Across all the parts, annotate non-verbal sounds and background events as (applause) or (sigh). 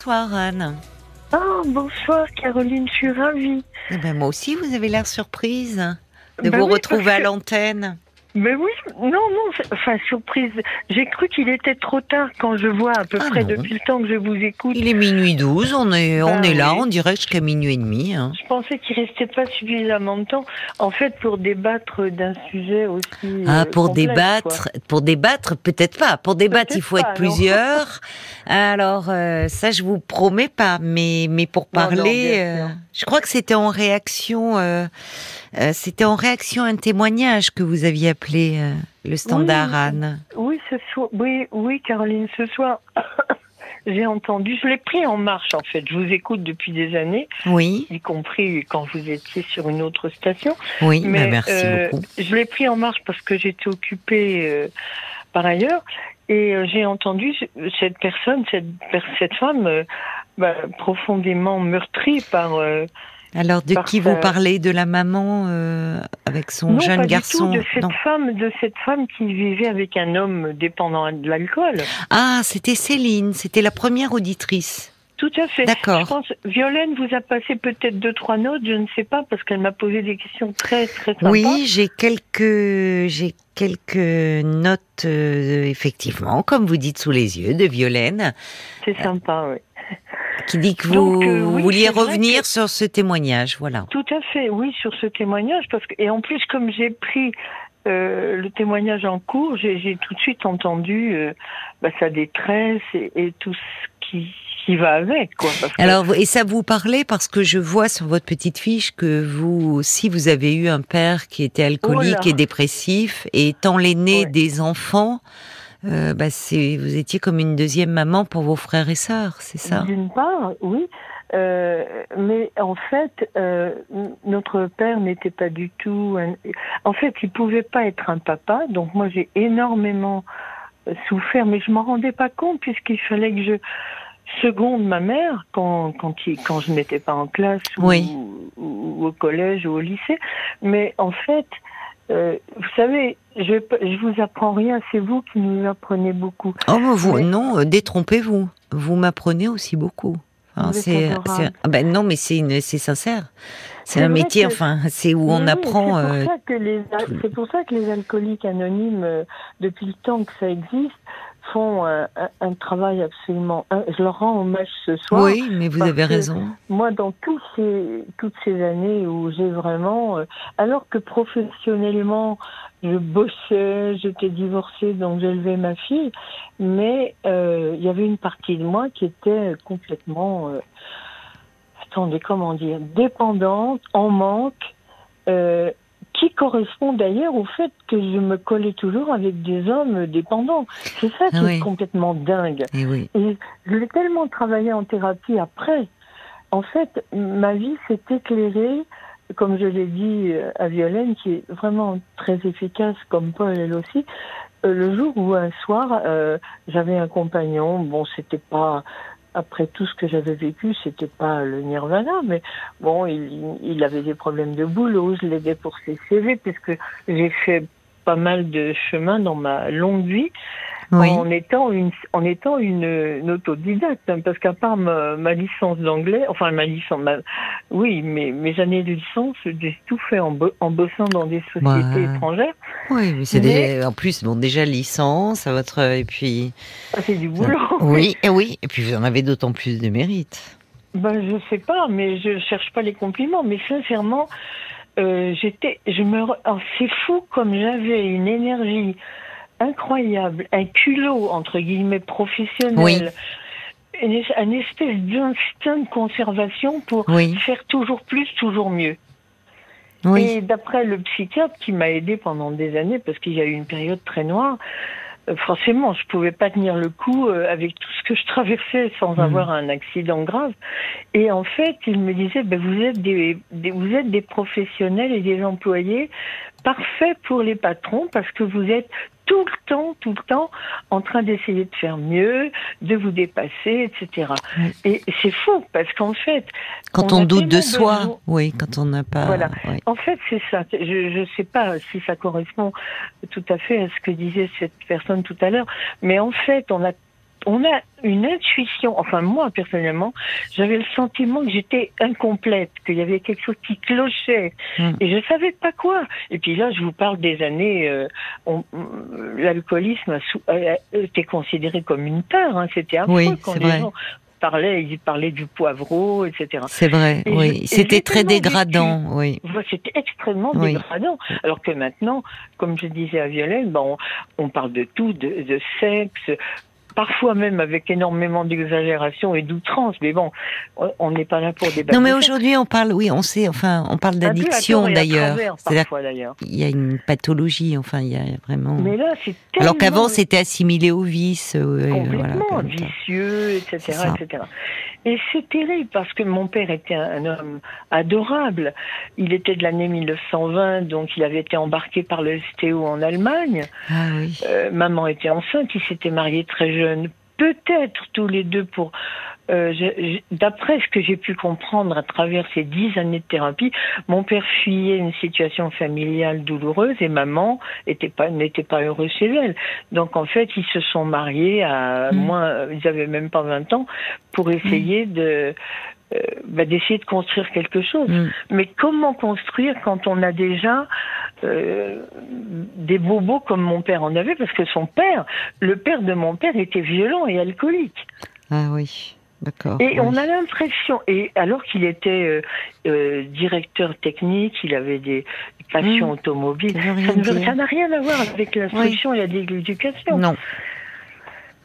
Bonsoir Anne. Ah, bonsoir Caroline, je suis ravie. Eh ben, moi aussi, vous avez l'air surprise de Bah vous oui, retrouver à l'antenne. Mais oui, non, non, enfin surprise. J'ai cru qu'il était trop tard quand je vois à peu Ah près non. depuis le temps que je vous écoute. Il est minuit 12, on est, on Bah est là, on dirait jusqu'à minuit et demi. hein. Je pensais qu'il restait pas suffisamment de temps, en fait, pour débattre d'un sujet aussi. Ah, euh, pour complexe, débattre, pour débattre, peut-être pas. Pour débattre, il faut pas, être plusieurs. Alors, euh, ça, je vous promets pas. Mais, mais pour Non, non, parler, euh, je crois que c'était en réaction, euh, euh, c'était en réaction à un témoignage que vous aviez euh, le standard Oui. Anne. Oui, ce soir, oui, oui, Caroline, ce soir, (coughs) j'ai entendu, je l'ai pris en marche en fait. Je vous écoute depuis des années, Oui, y compris quand vous étiez sur une autre station. oui, Mais, bah, merci euh, beaucoup. Je l'ai pris en marche parce que j'étais occupée euh, par ailleurs et j'ai entendu ce- cette personne, cette, femme bah, profondément meurtrie par Alors, de par qui vous parlez? De la maman euh, avec son non jeune pas garçon du tout de cette Non. femme, de cette femme qui vivait avec un homme dépendant de l'alcool. Ah, c'était Céline, c'était la première auditrice. Tout à fait. D'accord. Je pense, Violaine vous a passé peut-être deux trois notes, je ne sais pas, parce qu'elle m'a posé des questions très très sympas. Oui, j'ai quelques, j'ai quelques notes, euh, effectivement, comme vous dites sous les yeux, de Violaine, c'est sympa. Oui. Qui dit que vous, euh, oui, vouliez revenir que- sur ce témoignage, voilà. Tout à fait, oui, sur ce témoignage, parce que et en plus comme j'ai pris euh, le témoignage en cours, j'ai tout de suite entendu euh, bah, sa détresse et, et tout ce qui, qui va avec, quoi. parce que- Alors, et ça vous parlait parce que je vois sur votre petite fiche que vous aussi, vous avez eu un père qui était alcoolique Oh et dépressif, et étant l'aîné Ouais. des enfants, euh, bah, c'est, vous étiez comme une deuxième maman pour vos frères et sœurs, c'est ça? D'une part, oui, euh, mais en fait, euh, notre père n'était pas du tout. un- En fait, il pouvait pas être un papa, donc moi j'ai énormément souffert, mais je m'en rendais pas compte puisqu'il fallait que je seconde ma mère quand quand, il, quand je n'étais pas en classe ou, Oui. ou- ou au collège ou au lycée. Mais en fait, euh, vous savez, je je vous apprends rien, c'est vous qui nous apprenez beaucoup. Oh, vous, Mais- non, euh, détrompez-vous. Vous m'apprenez aussi beaucoup. C'est, ah ben non, mais c'est sincère. C'est un métier, que- enfin, c'est où on Oui, apprend. C'est pour, euh, ça que les, tout- c'est pour ça que les alcooliques anonymes, euh, depuis le temps que ça existe, font un, un- travail absolument. je leur rends hommage ce soir. oui, mais vous avez raison. Moi, dans tous ces, toutes ces années où j'ai vraiment, euh, alors que professionnellement, je bossais, j'étais divorcée, donc j'élevais ma fille, mais euh, il y avait une partie de moi qui était complètement, euh, attendez, comment dire, dépendante, en manque, euh, qui correspond d'ailleurs au fait que je me collais toujours avec des hommes dépendants. C'est ça qui Ah oui. est complètement dingue. Et oui. Et je l'ai tellement travaillé en thérapie après. En fait, ma vie s'est éclairée, comme je l'ai dit euh, à Violaine, qui est vraiment très efficace, comme Paul elle aussi, euh, le jour où un soir, euh, j'avais un compagnon, bon, c'était pas, après tout ce que j'avais vécu, c'était pas le nirvana, mais bon, il, avait des problèmes de boulot, je l'aidais pour ses CV, puisque j'ai fait pas mal de chemin dans ma longue vie Oui. en étant une en étant une, une autodidacte hein, parce qu'à part ma, ma licence d'anglais enfin ma licence ma- oui mes, mes années de licence j'ai tout fait en, bo- en bossant dans des sociétés Ouais. étrangères Oui, mais c'est Mais- en plus bon déjà licence à votre et puis Ah, c'est du boulot oui et oui et puis vous en avez d'autant plus de mérite. ben je sais pas mais je cherche pas les compliments mais sincèrement euh, j'étais je me alors, c'est fou comme j'avais une énergie incroyable un culot entre guillemets professionnel Oui. une, une espèce d'instinct de conservation pour Oui, faire toujours plus, toujours mieux. oui. Et d'après le psychiatre qui m'a aidé pendant des années, parce qu'il y a eu une période très noire, forcément, je pouvais pas tenir le coup euh, avec tout ce que je traversais sans Mhm. avoir un accident grave. Et en fait, il me disait, ben, vous êtes des, des- vous êtes des professionnels et des employés parfaits pour les patrons parce que vous êtes tout le temps, tout le temps en train d'essayer de faire mieux, de vous dépasser, etc. Et c'est fou parce qu'en fait, Quand on doute de soi, besoin- oui, quand on n'a pas. Voilà. oui. en fait, c'est ça. Je ne sais pas si ça correspond tout à fait à ce que disait cette personne tout à l'heure, mais en fait, on a on a une intuition, enfin moi personnellement, j'avais le sentiment que j'étais incomplète, qu'il y avait quelque chose qui clochait, Mm. et je savais pas quoi. Et puis là, je vous parle des années, euh, on- l'alcoolisme été considéré comme une peur, hein, c'était affreux Oui, quand les vrai. gens parlaient, ils parlaient du poivreau, etc. C'est vrai, Et oui. C'était très dégradant, oui. Voilà, C'était extrêmement Oui. dégradant. Alors que maintenant, comme je disais à Violaine, ben, on, on parle de tout, de, de sexe, parfois même avec énormément d'exagération et d'outrance. Mais bon, on- n'est pas là pour débattre. Non, mais aujourd'hui, on parle, oui, on sait, enfin, on parle d'addiction d'ailleurs. qu'il y a une pathologie, enfin, il y a vraiment. Mais là, c'est Alors qu'avant, c'était assimilé au vice. euh, voilà, complètement vicieux, etc., etc. Et c'est terrible parce que mon père était un, un homme adorable. Il était de l'année 1920, donc il avait été embarqué par le STO en Allemagne. Ah oui. Euh, maman était enceinte, ils s'étaient mariés très jeunes, peut-être tous les deux pour. euh, D'après ce que j'ai pu comprendre à travers ces dix années de thérapie, mon père fuyait une situation familiale douloureuse et maman pas n'était pas heureuse chez elle. Donc en fait, ils se sont mariés à Mm. moins, ils avaient même pas 20 ans pour essayer de euh, bah, d'essayer de construire quelque chose. Mm. Mais comment construire quand on a déjà euh, des bobos comme mon père en avait Parce que son père, le père de mon père était violent et alcoolique. Ah oui. D'accord. Et oui. on a l'impression, et alors qu'il était euh, euh, directeur technique, il avait des passions Mmh. automobiles, Ça n'a rien à voir avec l'instruction et l'éducation. Non.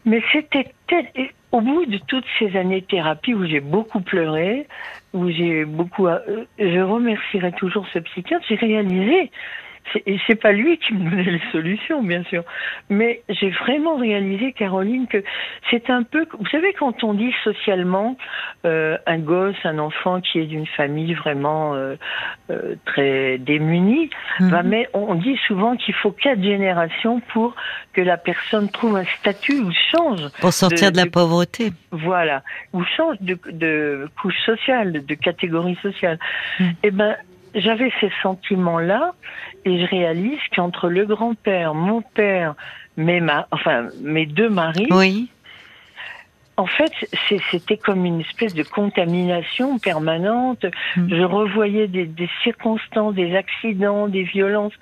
Mais c'était tel- au bout de toutes ces années de thérapie où j'ai beaucoup pleuré, où j'ai beaucoup, euh, je remercierai toujours ce psychiatre. J'ai réalisé, et c'est pas lui qui me donnait les solutions, bien sûr, mais j'ai vraiment réalisé, Caroline, que c'est un peu, vous savez, quand on dit socialement euh, un gosse, un enfant qui est d'une famille vraiment euh, euh, très démunie, Mhm. bah, mais on dit souvent qu'il faut quatre générations pour que la personne trouve un statut ou change Pour sortir de- de la de- pauvreté. voilà, ou change de, de couche sociale, de catégorie sociale. Mm. Eh ben, j'avais ces sentiments-là, et je réalise qu'entre le grand-père, mon père, mes ma- enfin mes deux maris, Oui. en fait, c'était comme une espèce de contamination permanente. Mm. Je revoyais des, des circonstances, des accidents, des violences.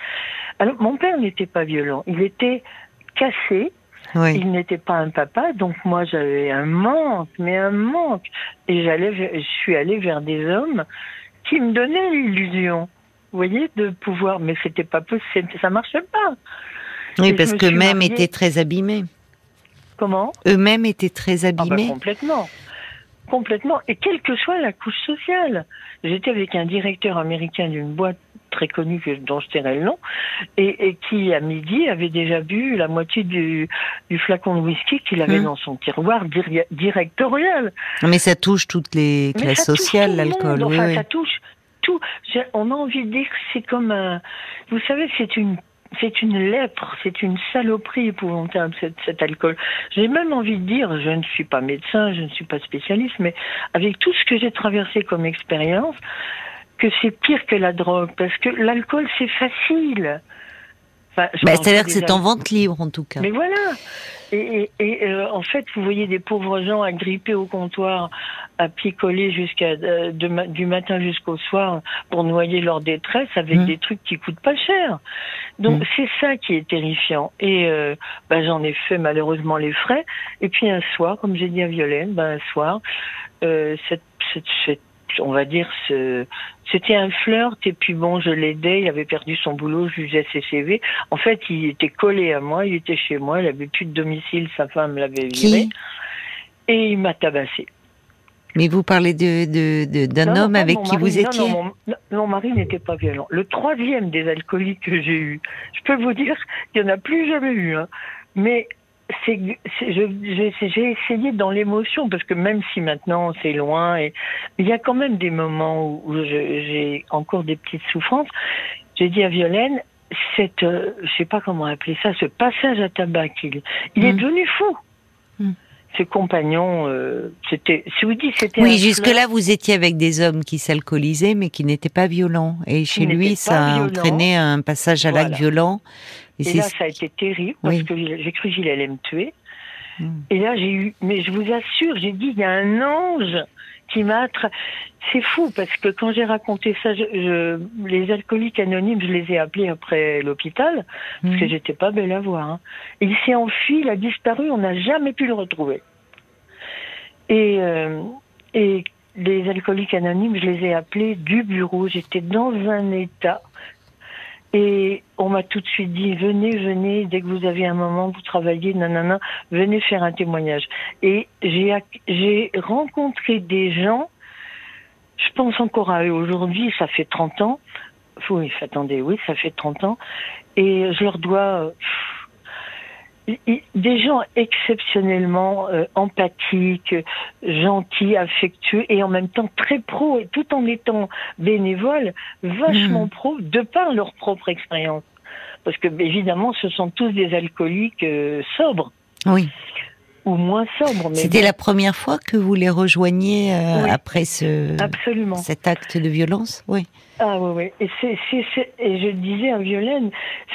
Alors, mon père n'était pas violent, il était cassé, Oui. il n'était pas un papa, donc moi j'avais un manque, mais un manque. Et j'allais, je suis allée vers des hommes qui me donnaient l'illusion, vous voyez, de pouvoir, mais c'était pas possible, ça marchait pas. Oui, Et parce je me que suis même mariée- étaient très abîmés. Comment? Eux-mêmes étaient très Ah bah, abîmés. complètement. Complètement. Et quelle que soit la couche sociale. J'étais avec un directeur américain d'une boîte très connue que- dont je tairai le nom, et, et qui, à midi, avait déjà bu la moitié du, du flacon de whisky qu'il avait Hmm. dans son tiroir diri- directorial. Mais ça touche toutes les classes ça sociales, l'alcool. Enfin, oui. ça touche tout. On a envie de dire que c'est comme un. Vous savez, c'est une. C'est une lèpre, c'est une saloperie épouvantable, cet, cet alcool. J'ai même envie de dire, je ne suis pas médecin, je ne suis pas spécialiste, mais avec tout ce que j'ai traversé comme expérience, que c'est pire que la drogue, parce que l'alcool, c'est facile. Enfin, Bah, C'est-à-dire que c'est en vente libre, en tout cas. mais voilà. Et, et, et, euh, en fait, vous voyez des pauvres gens agrippés au comptoir, à picoler jusqu'à euh, du matin jusqu'au soir pour noyer leur détresse avec Mm. des trucs qui coûtent pas cher. Donc Mm. c'est ça qui est terrifiant. Et euh, ben, j'en ai fait malheureusement les frais. Et puis un soir, comme j'ai dit à Violaine, ben, un soir, euh, cette, cette, cette- on va dire, ce, c'était un flirt et puis bon, je l'aidais, il avait perdu son boulot, je jugeais ses CV. En fait, il était collé à moi, il était chez moi, il avait plus de domicile, sa femme l'avait viré et il m'a tabassé. Mais vous parlez de, de, de- d'un homme avec mon qui mari, vous étiez non, mon, non, mon mari n'était pas violent. Le troisième des alcooliques que j'ai eu, je peux vous dire qu'il n'y en a plus jamais eu. Hein. Mais j'ai, essayé dans l'émotion, parce que même si maintenant c'est loin, et il y a quand même des moments où, j'ai encore des petites souffrances. J'ai dit à Violaine, cette, euh, je sais pas comment appeler ça, ce passage à tabac, il, il est Mm. devenu fou. Ses compagnons, euh, c'était, si vous dites, c'était Oui, jusque-là, vous étiez avec des hommes qui s'alcoolisaient, mais qui n'étaient pas violents. Et chez lui, ça a entraîné un passage à l'acte Voilà. violent. Et, là, ça a été terrible parce Oui. que j'ai cru qu'il allait me tuer. Et là, j'ai eu, mais je vous assure, j'ai dit, il y a un ange C'est fou parce que quand j'ai raconté ça, je, les alcooliques anonymes, je les ai appelés après l'hôpital parce que mhm. j'étais pas belle à voir. Hein. il s'est enfui, il a disparu, on n'a jamais pu le retrouver. Et, euh, et les alcooliques anonymes, je les ai appelés du bureau. J'étais dans un état et on m'a tout de suite dit venez, venez, dès que vous avez un moment, vous travaillez, nanana, venez faire un témoignage. Et j'ai rencontré des gens, je pense encore à eux aujourd'hui, ça fait 30 ans. Oui, attendez, oui, ça fait 30 ans. Et je leur dois des gens exceptionnellement euh, empathiques, gentils, affectueux et en même temps très pro et tout en étant bénévoles, vachement mmh. pro de par leur propre expérience. Parce que évidemment, ce sont tous des alcooliques euh, sobres. Oui. Ou moins sobres. C'était la première fois que vous les rejoigniez euh, après ce Absolument. cet acte de violence, oui. Ah oui, oui. Et, c'est, et je disais à Violaine,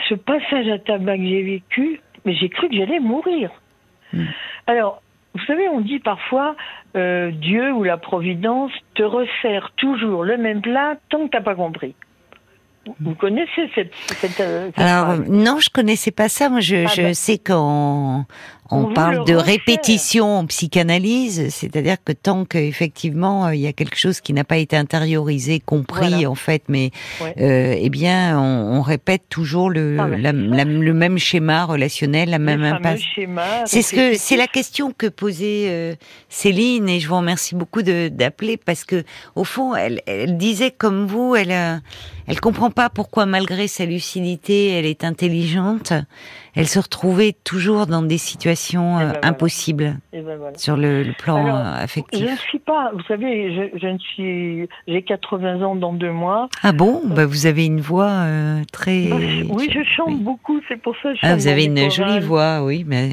ce passage à tabac que j'ai vécu, mais j'ai cru que j'allais mourir. Hmm. Alors, vous savez, on dit parfois euh, Dieu ou la Providence te resserre toujours le même plat tant que t'as pas compris. Vous connaissez cette, cette, euh, Alors non, je connaissais pas ça. Moi, je, ah je ben. sais qu'en on parle de répétition en psychanalyse, c'est-à-dire que tant qu'effectivement euh, il y a quelque chose qui n'a pas été intériorisé, compris en fait, mais euh, eh bien on, répète toujours le, ah, le même schéma relationnel, la même impasse. C'est ce que c'est la question que posait euh, Céline et je vous remercie beaucoup d'appeler parce que au fond elle, elle disait comme vous, elle elle comprend pas pourquoi malgré sa lucidité, elle est intelligente elle se retrouvait toujours dans des situations eh ben euh, impossibles eh ben sur le, plan euh, affectif. Je ne suis pas, vous savez, je, ne suis, j'ai 80 ans dans deux mois. Ah bon? Bah, Vous avez une voix euh, très. Bah, oui, je chante beaucoup, c'est pour ça. Que je ah, vous avez une jolie voix, oui, mais.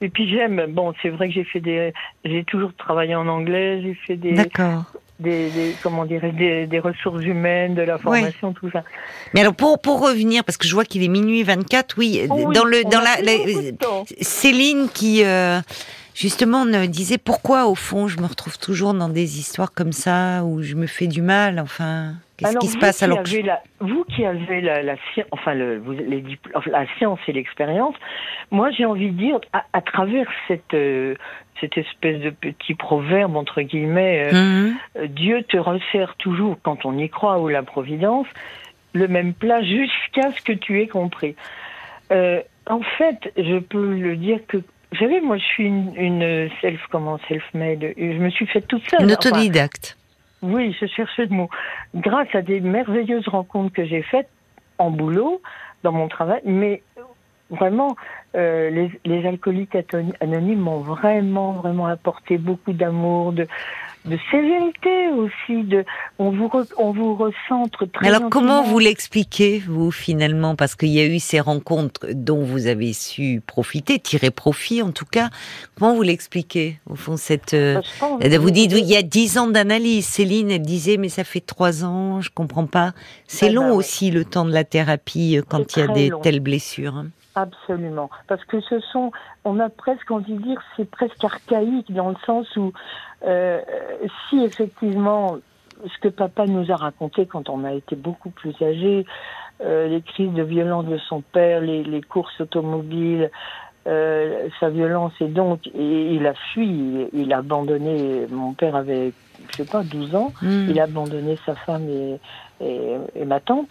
Et puis j'aime, bon, c'est vrai que j'ai fait des, j'ai toujours travaillé en anglais, j'ai fait des, D'accord des, comment dirais des, des, ressources humaines, de la formation, tout ça. Mais alors pour pour revenir parce que je vois qu'il est minuit 24, oui, oh dans le dans la, Céline qui euh, justement me disait pourquoi au fond je me retrouve toujours dans des histoires comme ça où je me fais du mal, enfin. Qu'est-ce qui se passe alors Vous qui avez la, la, enfin le, les, la science et l'expérience, moi j'ai envie de dire, à, à travers cette, euh, cette espèce de petit proverbe, entre guillemets, euh, mhm. euh, Dieu te resserre toujours, quand on y croit, ou la providence, le même plat jusqu'à ce que tu aies compris. en fait, je peux le dire que vous savez, moi, je suis une, self, comment, self-made. Je me suis faite toute seule. Une autodidacte. Oui, je cherchais le mot. Grâce à des merveilleuses rencontres que j'ai faites en boulot, dans mon travail, mais vraiment, euh, les, les, alcooliques anonymes m'ont vraiment, vraiment apporté beaucoup d'amour, de, de sévérité aussi. De, on vous, on vous recentre très. Alors comment vous l'expliquez vous finalement? Parce qu'il y a eu ces rencontres dont vous avez su profiter, tirer profit en tout cas. Comment vous l'expliquez au fond cette euh, bah, Vous dites il y a dix ans d'analyse. Céline elle disait mais ça fait trois ans, je comprends pas. C'est bah, long bah, aussi le temps de la thérapie euh, quand il y a des telles blessures. Absolument, parce que ce sont, on a presque envie de dire, c'est presque archaïque dans le sens où euh, si effectivement ce que papa nous a raconté quand on a été beaucoup plus âgé, euh, les crises de violence de son père, les, les courses automobiles, euh, sa violence et donc et il a fui, il, a abandonné. Mon père avait, je sais pas, 12 ans. Hmm. Il a abandonné sa femme et, et, et ma tante,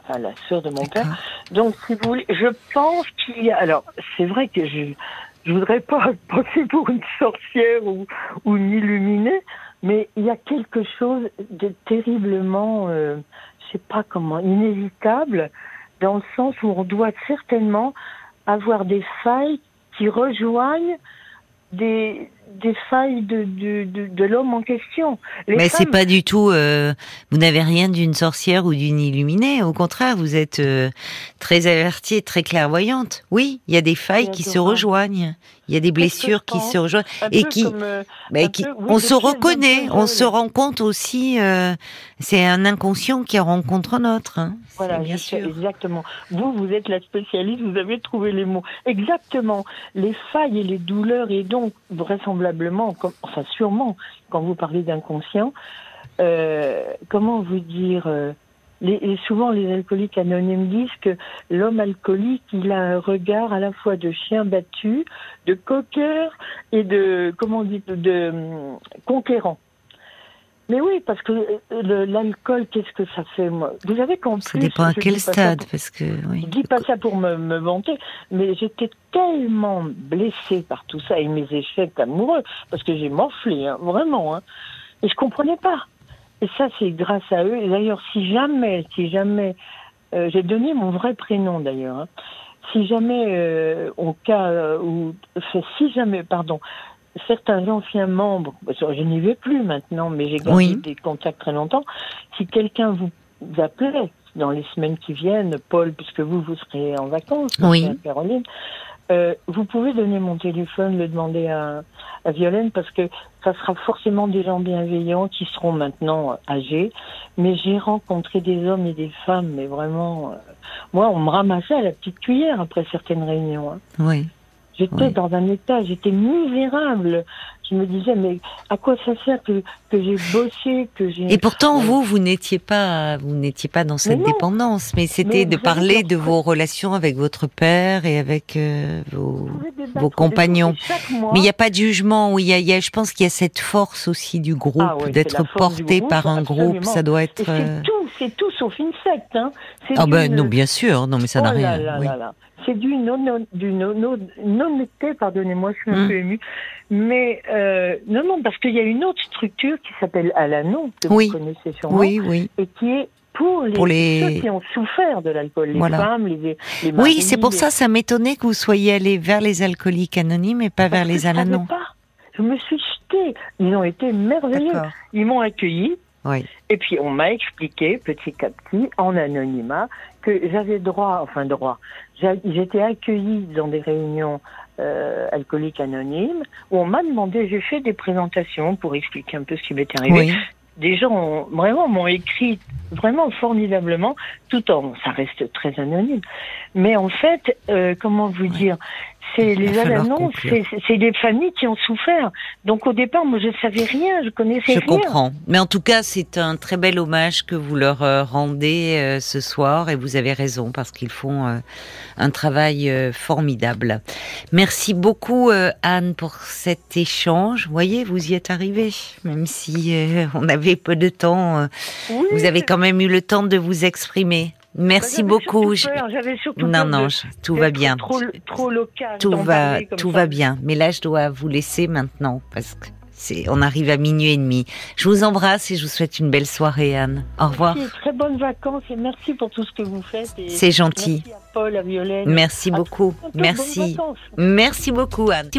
enfin la sœur de mon père. Donc, si vous voulez, je pense qu'il y a. Alors, c'est vrai que je je voudrais pas (laughs) passer pour une sorcière ou, ou une illuminée, mais il y a quelque chose de terriblement, euh, je sais pas comment, inévitable, dans le sens où on doit certainement avoir des failles qui rejoignent des, des failles de, de, de, l'homme en question. Mais c'est pas du tout. Euh, vous n'avez rien d'une sorcière ou d'une illuminée. Au contraire, vous êtes euh, très avertie, très clairvoyante. Oui, il y a des failles qui se rejoignent. Il y a des blessures qui se rejoignent et qui, euh, qui on se reconnaît, on se rend compte aussi. c'est un inconscient qui rencontre un autre. Hein. Voilà, bien sûr. Exactement. Vous, vous êtes la spécialiste. Vous avez trouvé les mots. Exactement. Les failles et les douleurs et donc vraisemblablement, enfin sûrement, quand vous parlez d'inconscient, euh, comment vous dire euh, souvent les alcooliques anonymes disent que l'homme alcoolique, il a un regard à la fois de chien battu, de coqueur et de comment de, conquérant. Mais oui, parce que euh, l'alcool, qu'est-ce que ça fait moi? Vous savez qu'en plus, ça dépend à quel stade, parce que oui. je dis pas ça pour me, me vanter, mais j'étais tellement blessée par tout ça et mes échecs amoureux, parce que j'ai morflé, hein, vraiment, hein, et je comprenais pas. Et ça, c'est grâce à eux. Et d'ailleurs, si jamais, si jamais, euh, j'ai donné mon vrai prénom d'ailleurs. Hein, si jamais, euh, au cas euh, où, si jamais, pardon, certains anciens membres, je n'y vais plus maintenant, mais j'ai gardé des contacts très longtemps. Si quelqu'un vous appelait dans les semaines qui viennent, Paul, puisque vous, vous serez en vacances, oui. Caroline, euh, vous pouvez donner mon téléphone, le demander à, à Violaine, parce que ça sera forcément des gens bienveillants qui seront maintenant âgés. Mais j'ai rencontré des hommes et des femmes, mais vraiment, euh, moi, on me ramassait à la petite cuillère après certaines réunions. Hein. Oui. J'étais dans un état, j'étais misérable. Je me disais, mais à quoi ça sert que, que j'ai bossé, que j'ai. Et pourtant, vous, vous n'étiez pas, vous n'étiez pas dans cette dépendance, mais c'était de parler de vos relations avec votre père et avec euh, vos, vos compagnons. mais il n'y a pas de jugement. Oui, il y a, je pense qu'il y a cette force aussi du groupe, ah d'être porté par un groupe. Ça doit être. C'est c'est tout sauf une secte. Hein. Ah ben non, bien sûr, non, mais ça n'a oh rien. Là, là, là, c'est du non, non, du non, non, non pardonnez-moi, je suis un mmh. peu émue. Mais euh, non, non, parce qu'il y a une autre structure qui s'appelle Alanon, que vous connaissez sûrement, oui, oui. et qui est pour les, pour les... ceux qui ont souffert de l'alcool, les femmes, les, les maris, Oui, c'est pour ça, ça m'étonnait que vous soyez allé vers les alcooliques anonymes et pas vers les Alanon. Je me suis jetée. Ils ont été merveilleux. Ils m'ont accueilli. Oui. Et puis on m'a expliqué petit à petit, en anonymat, que j'avais droit, enfin droit, j'étais accueillie dans des réunions euh, alcooliques anonymes où on m'a demandé, j'ai fait des présentations pour expliquer un peu ce qui m'était arrivé. Des gens vraiment m'ont écrit vraiment formidablement, tout en ça reste très anonyme. Mais en fait, euh, comment vous dire, c'est les annonces, c'est des familles qui ont souffert. Donc au départ, moi je ne savais rien, je connaissais rien. Je comprends. Mais en tout cas, c'est un très bel hommage que vous leur euh, rendez euh, ce soir et vous avez raison parce qu'ils font euh, un travail formidable. Merci beaucoup Anne pour cet échange. Vous voyez, vous y êtes arrivée, même si on avait peu de temps. vous avez quand même eu le temps de vous exprimer. Merci beaucoup. non, non, tout va bien. Tout va, tout va bien. Mais là, je dois vous laisser maintenant parce que c'est, on arrive à minuit et demi. Je vous embrasse et je vous souhaite une belle soirée, Anne. Au revoir. Merci, très bonnes vacances et merci pour tout ce que vous faites. C'est gentil. Merci à Paul, à Violaine. Merci beaucoup. merci. Merci beaucoup, Anne.